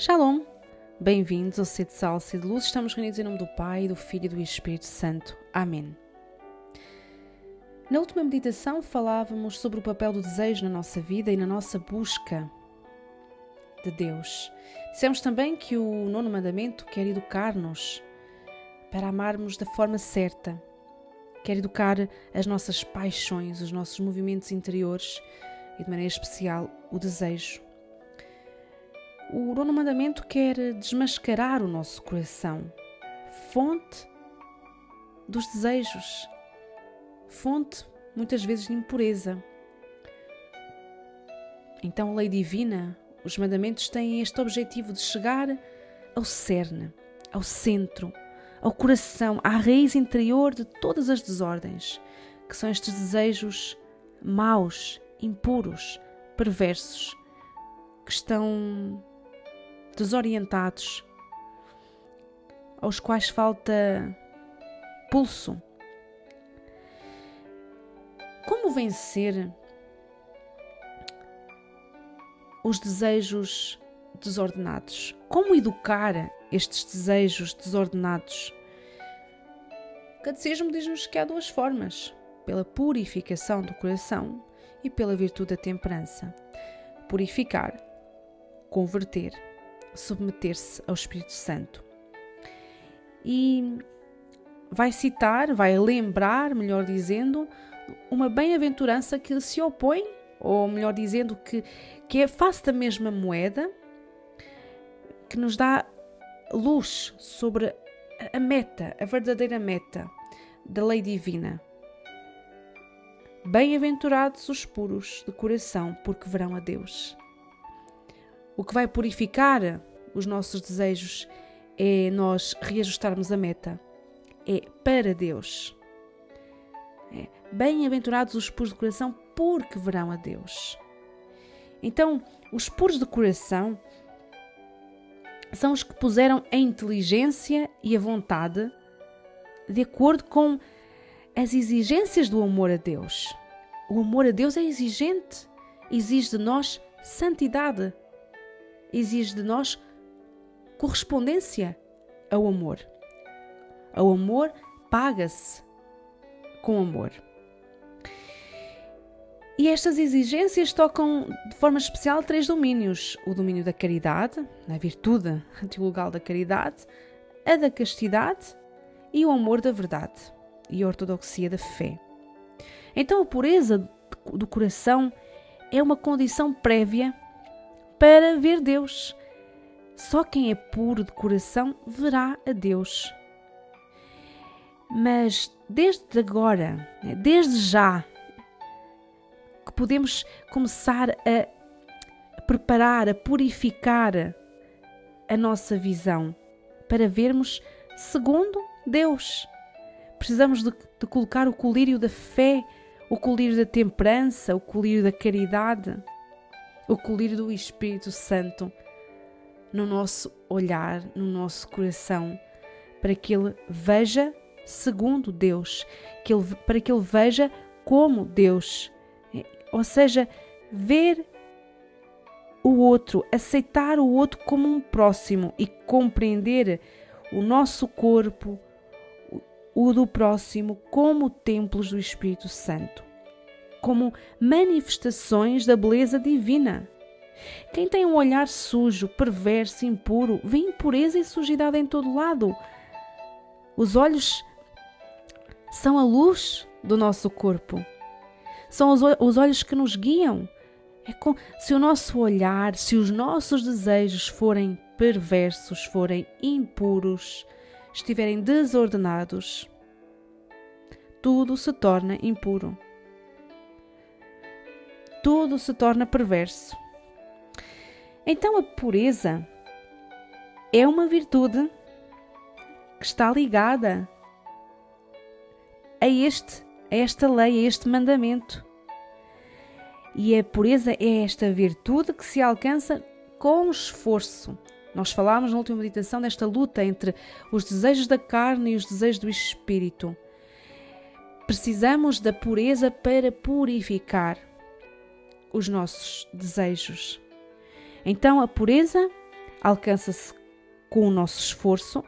Shalom! Bem-vindos ao Sede Sal, Sede Luz. Estamos reunidos em nome do Pai, do Filho e do Espírito Santo. Amém. Na última meditação falávamos sobre o papel do desejo na nossa vida e na nossa busca de Deus. Dissemos também que o nono mandamento quer educar-nos para amarmos da forma certa, quer educar as nossas paixões, os nossos movimentos interiores e, de maneira especial, o desejo. O nono mandamento quer desmascarar o nosso coração, fonte dos desejos, fonte muitas vezes de impureza. Então, a lei divina, os mandamentos têm este objetivo de chegar ao cerne, ao centro, ao coração, à raiz interior de todas as desordens, que são estes desejos maus, impuros, perversos, que estão desorientados, aos quais falta pulso. Como vencer os desejos desordenados? Como educar estes desejos desordenados? O Catecismo diz-nos que há duas formas: pela purificação do coração e pela virtude da temperança. Purificar, converter submeter-se ao Espírito Santo. E vai citar, vai lembrar, melhor dizendo, uma bem-aventurança que se opõe, ou melhor dizendo, que, que é face da mesma moeda, que nos dá luz sobre a meta, a verdadeira meta da lei divina. Bem-aventurados os puros de coração, porque verão a Deus. O que vai purificar os nossos desejos é nós reajustarmos a meta. É para Deus. É. Bem-aventurados os puros de coração, porque verão a Deus. Então, os puros de coração são os que puseram a inteligência e a vontade de acordo com as exigências do amor a Deus. O amor a Deus é exigente, exige de nós santidade, exige de nós correspondência ao amor. O amor paga-se com amor. E estas exigências tocam de forma especial três domínios: o domínio da caridade, a virtude antilugal da caridade, a da castidade e o amor da verdade e a ortodoxia da fé. Então, a pureza do coração é uma condição prévia para ver Deus. Só quem é puro de coração verá a Deus. Mas desde agora, desde já, que podemos começar a preparar, a purificar a nossa visão para vermos segundo Deus. Precisamos de, de colocar o colírio da fé, o colírio da temperança, o colírio da caridade o colírio do Espírito Santo no nosso olhar, no nosso coração, para que ele veja segundo Deus, que ele, para que ele veja como Deus. Ou seja, ver o outro, aceitar o outro como um próximo e compreender o nosso corpo, o do próximo, como templos do Espírito Santo como manifestações da beleza divina. Quem tem um olhar sujo, perverso, impuro, vê impureza e sujidade em todo lado. Os olhos são a luz do nosso corpo. São os olhos que nos guiam. É com, se o nosso olhar, se os nossos desejos forem perversos, forem impuros, estiverem desordenados, tudo se torna impuro tudo se torna perverso. Então a pureza é uma virtude que está ligada a este, a esta lei, a este mandamento. E a pureza é esta virtude que se alcança com esforço. Nós falámos na última meditação desta luta entre os desejos da carne e os desejos do espírito. Precisamos da pureza para purificar os nossos desejos. Então a pureza alcança-se com o nosso esforço,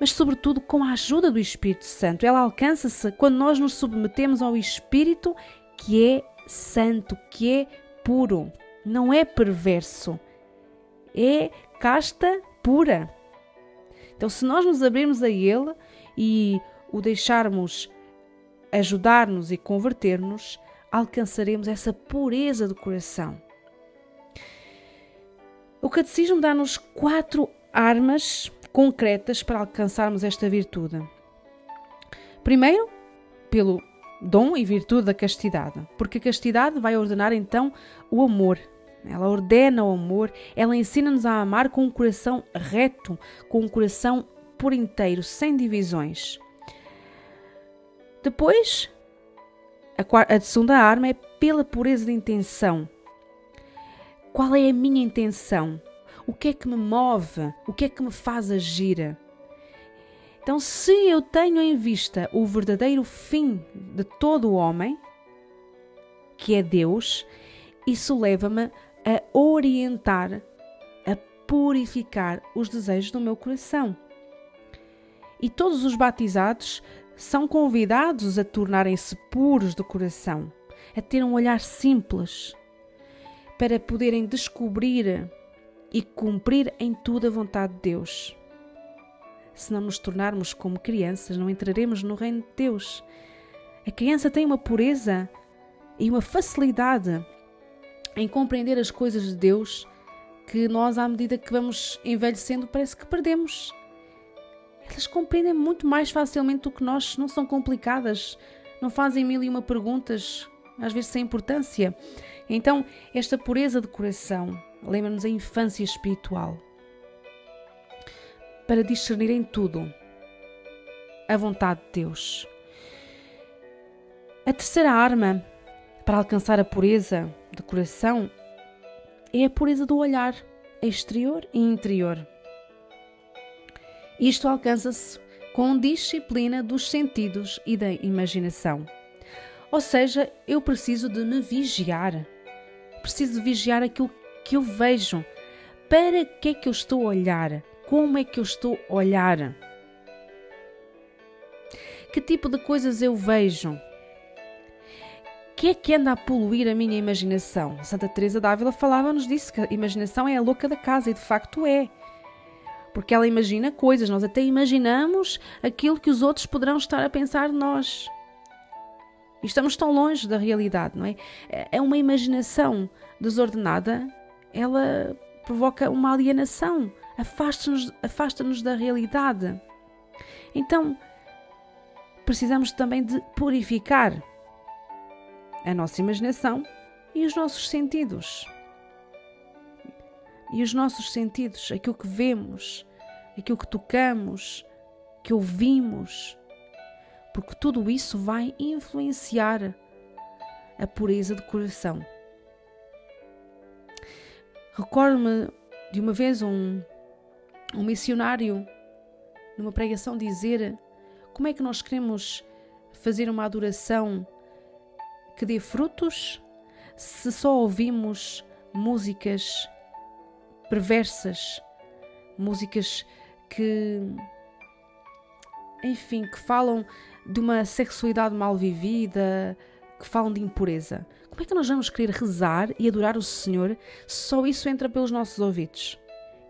mas sobretudo com a ajuda do Espírito Santo. Ela alcança-se quando nós nos submetemos ao Espírito que é santo, que é puro, não é perverso, é casta pura. Então, se nós nos abrirmos a Ele e o deixarmos ajudar-nos e converter-nos, alcançaremos essa pureza do coração. O Catecismo dá-nos quatro armas concretas para alcançarmos esta virtude. Primeiro, pelo dom e virtude da castidade, porque a castidade vai ordenar então o amor. Ela ordena o amor, ela ensina-nos a amar com um coração reto, com um coração por inteiro, sem divisões. Depois, a, a segunda arma é pela pureza de intenção. Qual é a minha intenção? O que é que me move? O que é que me faz agir? Então, se eu tenho em vista o verdadeiro fim de todo o homem, que é Deus, isso leva-me a orientar, a purificar os desejos do meu coração. E todos os batizados são convidados a tornarem-se puros do coração, a ter um olhar simples, para poderem descobrir e cumprir em tudo a vontade de Deus. Se não nos tornarmos como crianças, não entraremos no reino de Deus. A criança tem uma pureza e uma facilidade em compreender as coisas de Deus que nós, à medida que vamos envelhecendo, parece que perdemos elas compreendem muito mais facilmente do que nós, não são complicadas, não fazem mil e uma perguntas, às vezes sem importância. Então, esta pureza de coração lembra-nos a infância espiritual para discernir em tudo a vontade de Deus. A terceira arma para alcançar a pureza de coração é a pureza do olhar exterior e interior. Isto alcança-se com disciplina dos sentidos e da imaginação. Ou seja, eu preciso de me vigiar. Preciso vigiar aquilo que eu vejo. Para que é que eu estou a olhar? Como é que eu estou a olhar? Que tipo de coisas eu vejo? Que é que anda a poluir a minha imaginação? Santa Teresa d'Ávila falava-nos disso, que a imaginação é a louca da casa e de facto é porque ela imagina coisas, nós até imaginamos aquilo que os outros poderão estar a pensar de nós. E estamos tão longe da realidade, não é? É uma imaginação desordenada, ela provoca uma alienação, afasta-nos afasta da realidade. Então, precisamos também de purificar a nossa imaginação e os nossos sentidos e os nossos sentidos, aquilo que vemos, aquilo que tocamos, que ouvimos, porque tudo isso vai influenciar a pureza do coração. Recordo-me de uma vez um, um missionário, numa pregação, dizer como é que nós queremos fazer uma adoração que dê frutos se só ouvimos músicas perversas, músicas que, enfim, que falam de uma sexualidade mal vivida, que falam de impureza. Como é que nós vamos querer rezar e adorar o Senhor se só isso entra pelos nossos ouvidos?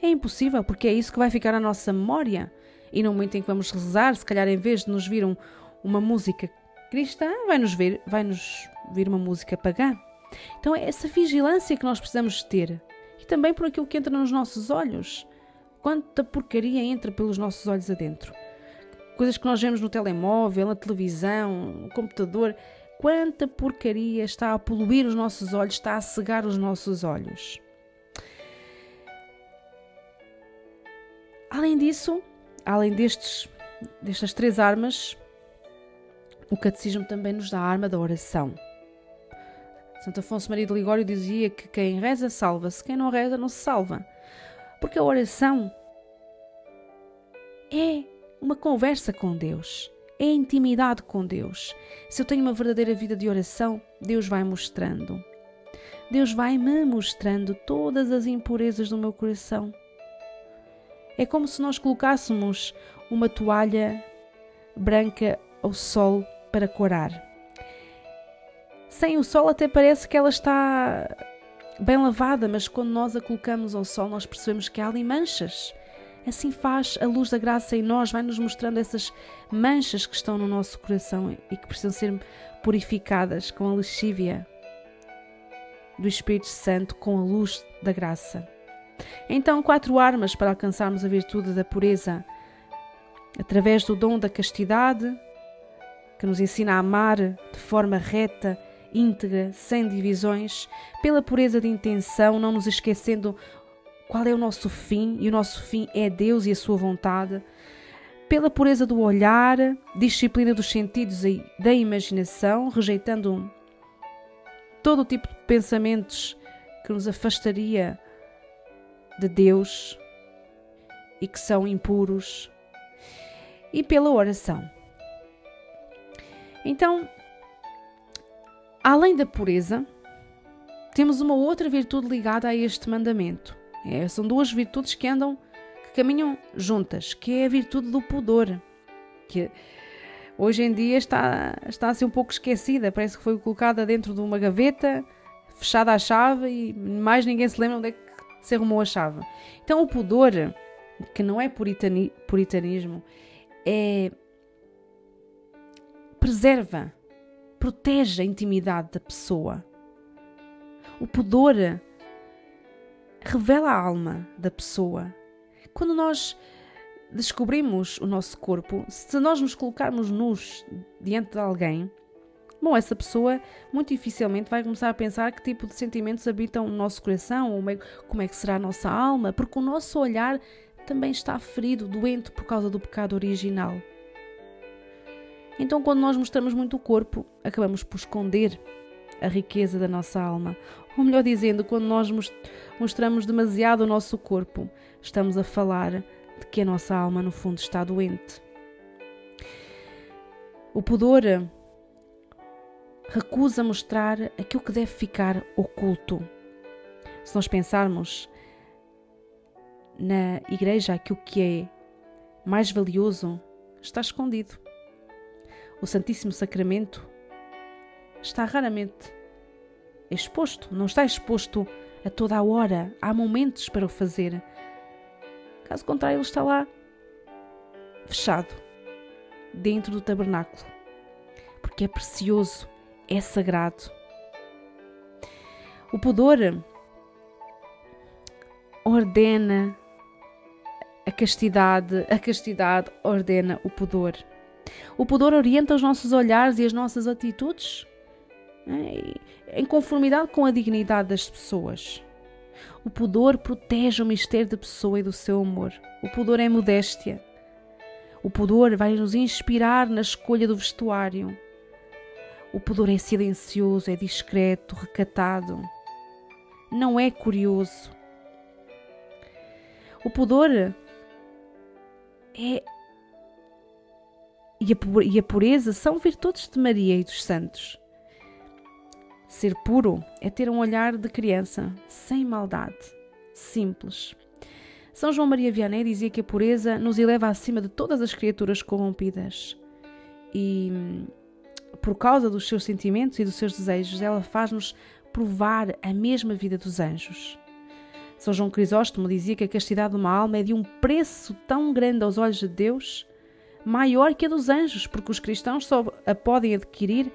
É impossível, porque é isso que vai ficar na nossa memória. E no momento em que vamos rezar, se calhar em vez de nos vir um, uma música cristã, vai-nos vir, vai -nos vir uma música pagã. Então é essa vigilância que nós precisamos ter e também por aquilo que entra nos nossos olhos. Quanta porcaria entra pelos nossos olhos adentro. Coisas que nós vemos no telemóvel, na televisão, no computador. Quanta porcaria está a poluir os nossos olhos, está a cegar os nossos olhos. Além disso, além destes, destas três armas, o catecismo também nos dá a arma da oração. Santo Afonso Maria de Ligório dizia que quem reza salva-se, quem não reza não se salva. Porque a oração é uma conversa com Deus, é intimidade com Deus. Se eu tenho uma verdadeira vida de oração, Deus vai mostrando. Deus vai me mostrando todas as impurezas do meu coração. É como se nós colocássemos uma toalha branca ao sol para corar. Sem o sol até parece que ela está bem lavada, mas quando nós a colocamos ao sol, nós percebemos que há ali manchas. Assim faz a luz da graça em nós, vai nos mostrando essas manchas que estão no nosso coração e que precisam ser purificadas com a lexívia do Espírito Santo, com a luz da graça. Então, quatro armas para alcançarmos a virtude da pureza: através do dom da castidade, que nos ensina a amar de forma reta íntegra, sem divisões, pela pureza de intenção, não nos esquecendo qual é o nosso fim, e o nosso fim é Deus e a sua vontade, pela pureza do olhar, disciplina dos sentidos e da imaginação, rejeitando todo o tipo de pensamentos que nos afastaria de Deus e que são impuros, e pela oração. Então, Além da pureza, temos uma outra virtude ligada a este mandamento. É, são duas virtudes que andam, que caminham juntas, que é a virtude do pudor, que hoje em dia está, está a ser um pouco esquecida, parece que foi colocada dentro de uma gaveta, fechada à chave e mais ninguém se lembra onde é que se arrumou a chave. Então o pudor, que não é puritani, puritanismo, é preserva protege a intimidade da pessoa. O pudor revela a alma da pessoa. Quando nós descobrimos o nosso corpo, se nós nos colocarmos nus diante de alguém, bom, essa pessoa muito dificilmente vai começar a pensar que tipo de sentimentos habitam no nosso coração, ou como é que será a nossa alma, porque o nosso olhar também está ferido, doente por causa do pecado original. Então, quando nós mostramos muito o corpo, acabamos por esconder a riqueza da nossa alma. Ou melhor dizendo, quando nós mostramos demasiado o nosso corpo, estamos a falar de que a nossa alma, no fundo, está doente. O pudor recusa mostrar aquilo que deve ficar oculto. Se nós pensarmos na igreja, aquilo que é mais valioso está escondido. O Santíssimo Sacramento está raramente exposto, não está exposto a toda a hora, há momentos para o fazer. Caso contrário, ele está lá fechado, dentro do tabernáculo, porque é precioso, é sagrado. O pudor ordena a castidade, a castidade ordena o pudor. O pudor orienta os nossos olhares e as nossas atitudes né, em conformidade com a dignidade das pessoas. O pudor protege o mistério da pessoa e do seu amor. O pudor é modéstia. O pudor vai nos inspirar na escolha do vestuário. O pudor é silencioso, é discreto, recatado. Não é curioso. O pudor é e a pureza são virtudes de Maria e dos santos. Ser puro é ter um olhar de criança, sem maldade, simples. São João Maria Vianney dizia que a pureza nos eleva acima de todas as criaturas corrompidas. E por causa dos seus sentimentos e dos seus desejos, ela faz-nos provar a mesma vida dos anjos. São João Crisóstomo dizia que a castidade de uma alma é de um preço tão grande aos olhos de Deus maior que a dos anjos, porque os cristãos só a podem adquirir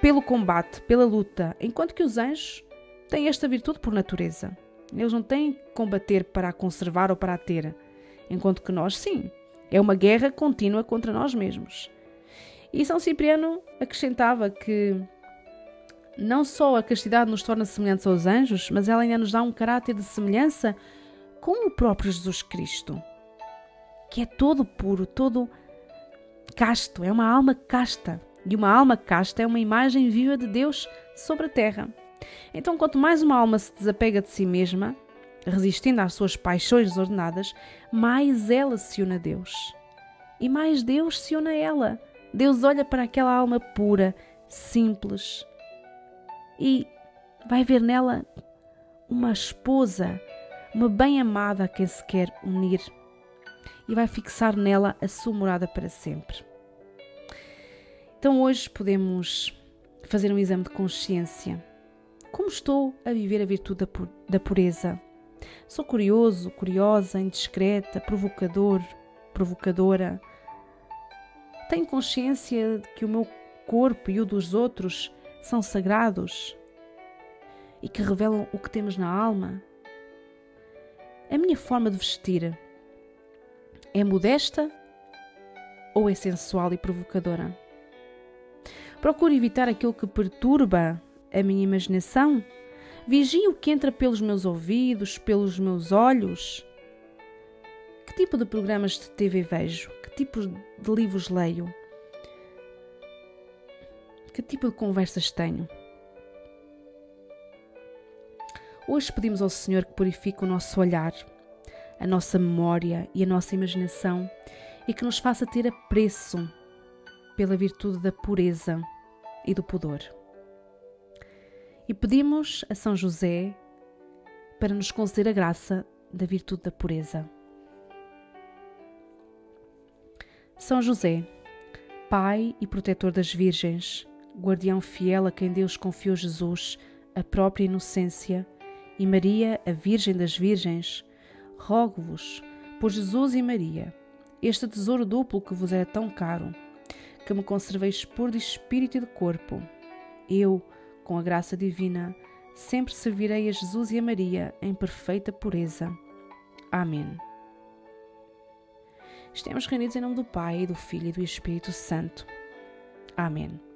pelo combate, pela luta, enquanto que os anjos têm esta virtude por natureza. Eles não têm que combater para a conservar ou para a ter, enquanto que nós, sim. É uma guerra contínua contra nós mesmos. E São Cipriano acrescentava que não só a castidade nos torna semelhantes aos anjos, mas ela ainda nos dá um caráter de semelhança com o próprio Jesus Cristo que é todo puro, todo casto, é uma alma casta. E uma alma casta é uma imagem viva de Deus sobre a terra. Então, quanto mais uma alma se desapega de si mesma, resistindo às suas paixões desordenadas, mais ela se une a Deus. E mais Deus se une a ela. Deus olha para aquela alma pura, simples, e vai ver nela uma esposa, uma bem-amada a quem se quer unir e vai fixar nela a sua morada para sempre. Então hoje podemos fazer um exame de consciência. Como estou a viver a virtude da pureza? Sou curioso, curiosa, indiscreta, provocador, provocadora? Tenho consciência de que o meu corpo e o dos outros são sagrados e que revelam o que temos na alma? A minha forma de vestir é modesta ou é sensual e provocadora? Procuro evitar aquilo que perturba a minha imaginação? Vigio o que entra pelos meus ouvidos, pelos meus olhos? Que tipo de programas de TV vejo? Que tipo de livros leio? Que tipo de conversas tenho? Hoje pedimos ao Senhor que purifique o nosso olhar, a nossa memória e a nossa imaginação e que nos faça ter apreço pela virtude da pureza e do pudor. E pedimos a São José para nos conceder a graça da virtude da pureza. São José, Pai e protetor das Virgens, guardião fiel a quem Deus confiou Jesus, a própria inocência, e Maria, a Virgem das Virgens, rogo-vos, por Jesus e Maria, este tesouro duplo que vos é tão caro, que me conserveis puro de espírito e de corpo. Eu, com a graça divina, sempre servirei a Jesus e a Maria em perfeita pureza. Amém. Estamos reunidos em nome do Pai, do Filho e do Espírito Santo. Amém.